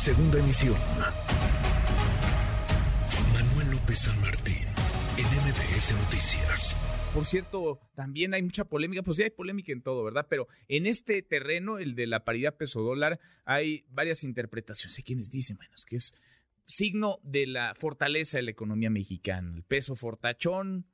Segunda emisión. Manuel López San Martín, en MBS Noticias. Por cierto, también hay mucha polémica, pues sí hay polémica en todo, ¿verdad? Pero en este terreno, el de la paridad peso-dólar, hay varias interpretaciones. Hay quienes dicen, bueno, es que es signo de la fortaleza de la economía mexicana. El peso fortachón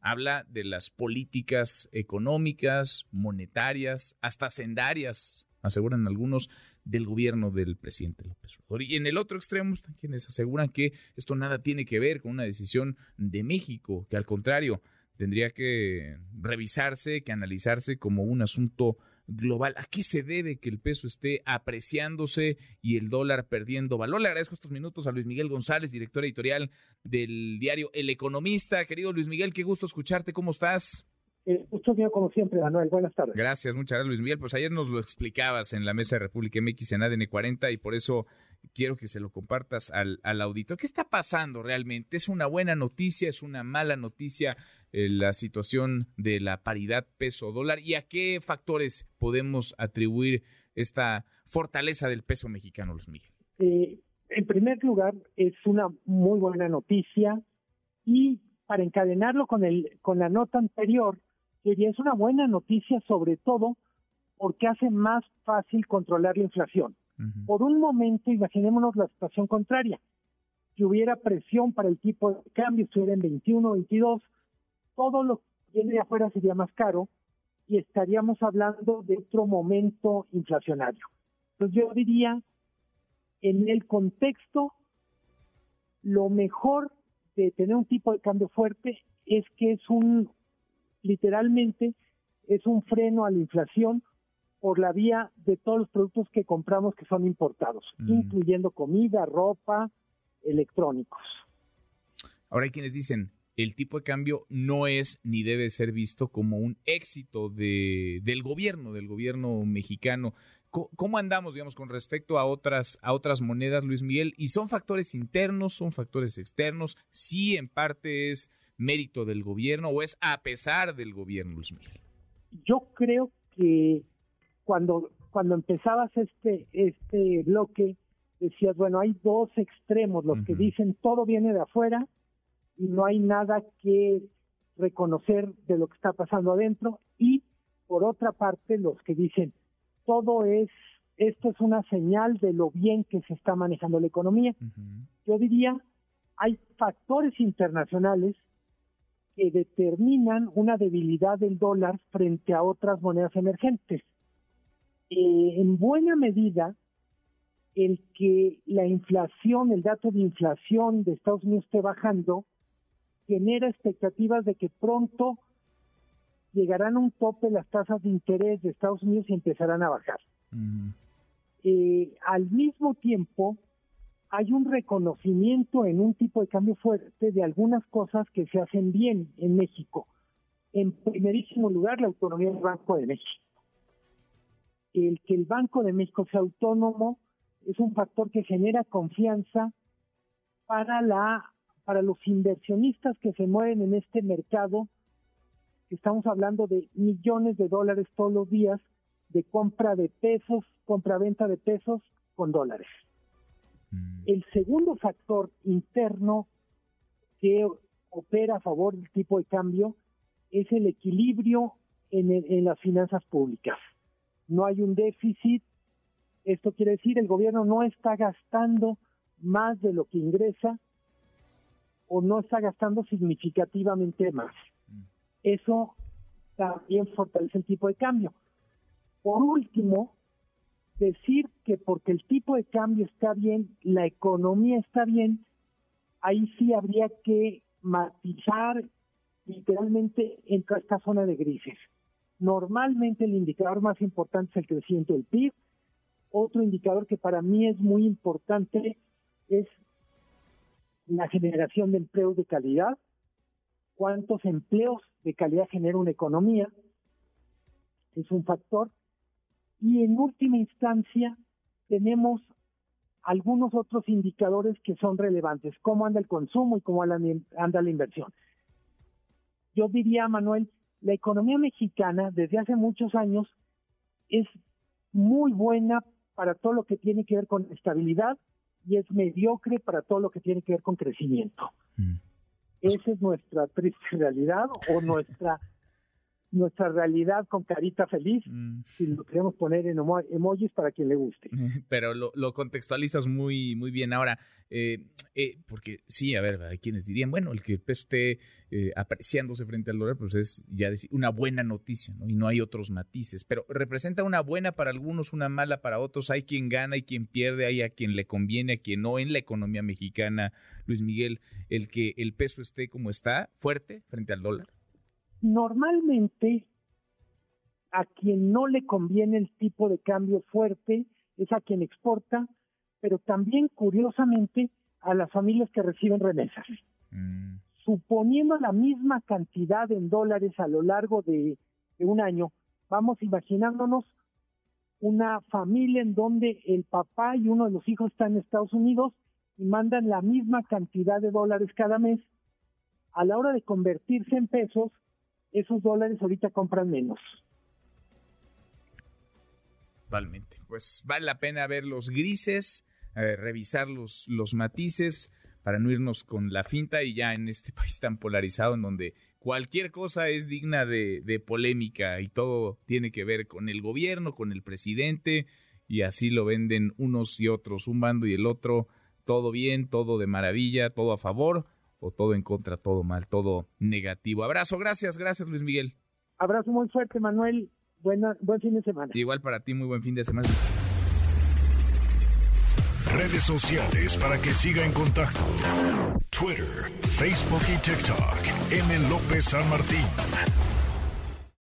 habla de las políticas económicas, monetarias, hasta sendarias, aseguran algunos, del gobierno del presidente López Obrador. Y en el otro extremo están quienes aseguran que esto nada tiene que ver con una decisión de México, que al contrario, tendría que revisarse, que analizarse como un asunto global. ¿A qué se debe que el peso esté apreciándose y el dólar perdiendo valor? Le agradezco estos minutos a Luis Miguel González, director editorial del diario El Economista. Querido Luis Miguel, qué gusto escucharte. ¿Cómo estás? Eh, gusto mío como siempre, Manuel. Buenas tardes. Gracias, muchas gracias Luis Miguel. Pues ayer nos lo explicabas en la mesa de República MX en ADN 40 y por eso quiero que se lo compartas al, al auditor. ¿Qué está pasando realmente? ¿Es una buena noticia? ¿Es una mala noticia eh, la situación de la paridad peso-dólar? ¿Y a qué factores podemos atribuir esta fortaleza del peso mexicano, Luis Miguel? Eh, en primer lugar, es una muy buena noticia y para encadenarlo con, el, con la nota anterior, que es una buena noticia sobre todo porque hace más fácil controlar la inflación. Por un momento, imaginémonos la situación contraria, que hubiera presión para el tipo de cambio, estuviera en 21, 22, todo lo que viene de afuera sería más caro y estaríamos hablando de otro momento inflacionario. Entonces yo diría, en el contexto, lo mejor de tener un tipo de cambio fuerte es que es un, literalmente, es un freno a la inflación por la vía de todos los productos que compramos que son importados, mm. incluyendo comida, ropa, electrónicos. Ahora hay quienes dicen, el tipo de cambio no es ni debe ser visto como un éxito de, del gobierno, del gobierno mexicano. ¿Cómo andamos, digamos, con respecto a otras, a otras monedas, Luis Miguel? ¿Y son factores internos, son factores externos? ¿Sí en parte es mérito del gobierno o es a pesar del gobierno, Luis Miguel? Yo creo que cuando, cuando empezabas este, este bloque, decías, bueno, hay dos extremos, los que dicen todo viene de afuera y no hay nada que reconocer de lo que está pasando adentro y por otra parte los que dicen todo es, esto es una señal de lo bien que se está manejando la economía. Yo diría, hay factores internacionales que determinan una debilidad del dólar frente a otras monedas emergentes. Eh, en buena medida, el que la inflación, el dato de inflación de Estados Unidos esté bajando, genera expectativas de que pronto llegarán a un tope las tasas de interés de Estados Unidos y empezarán a bajar. Eh, al mismo tiempo, hay un reconocimiento en un tipo de cambio fuerte de algunas cosas que se hacen bien en México. En primerísimo lugar, la autonomía del Banco de México. El que el Banco de México sea autónomo es un factor que genera confianza para la para los inversionistas que se mueven en este mercado estamos hablando de millones de dólares todos los días de compra de pesos, compra-venta de pesos con dólares. Mm. El segundo factor interno que opera a favor del tipo de cambio es el equilibrio en, en las finanzas públicas. No hay un déficit, esto quiere decir el gobierno no está gastando más de lo que ingresa o no está gastando significativamente más eso también fortalece el tipo de cambio. Por último, decir que porque el tipo de cambio está bien, la economía está bien, ahí sí habría que matizar literalmente en esta zona de grises. Normalmente el indicador más importante es el crecimiento del PIB. Otro indicador que para mí es muy importante es la generación de empleos de calidad, cuántos empleos de calidad genera una economía, es un factor. Y en última instancia, tenemos algunos otros indicadores que son relevantes, cómo anda el consumo y cómo anda la inversión. Yo diría, Manuel, la economía mexicana desde hace muchos años es muy buena para todo lo que tiene que ver con estabilidad y es mediocre para todo lo que tiene que ver con crecimiento. Mm. Esa es nuestra triste realidad o nuestra nuestra realidad con carita feliz, mm. si lo queremos poner en emojis para quien le guste. Pero lo, lo contextualizas muy, muy bien. Ahora, eh, eh, porque sí, a ver, hay quienes dirían, bueno, el que el peso esté eh, apreciándose frente al dólar, pues es ya decir, una buena noticia, ¿no? Y no hay otros matices, pero representa una buena para algunos, una mala para otros. Hay quien gana, hay quien pierde, hay a quien le conviene, a quien no en la economía mexicana, Luis Miguel, el que el peso esté como está, fuerte frente al dólar. Normalmente, a quien no le conviene el tipo de cambio fuerte es a quien exporta, pero también, curiosamente, a las familias que reciben remesas. Mm. Suponiendo la misma cantidad en dólares a lo largo de, un año, vamos imaginándonos una familia en donde el papá y uno de los hijos están en Estados Unidos y mandan la misma cantidad de dólares cada mes. A la hora de convertirse en pesos, esos dólares ahorita compran menos. Totalmente. Pues vale la pena ver los grises, revisar los, los matices para no irnos con la finta y ya en este país tan polarizado en donde cualquier cosa es digna de, de polémica y todo tiene que ver con el gobierno, con el presidente y así lo venden unos y otros, un bando y el otro, todo bien, todo de maravilla, todo a favor o todo en contra, todo mal, todo negativo. Abrazo, gracias, gracias Luis Miguel. Abrazo muy fuerte, Manuel. Buena, buen fin de semana. Igual para ti, muy buen fin de semana. Redes sociales para que siga en contacto: Twitter, Facebook y TikTok. M. López San Martín.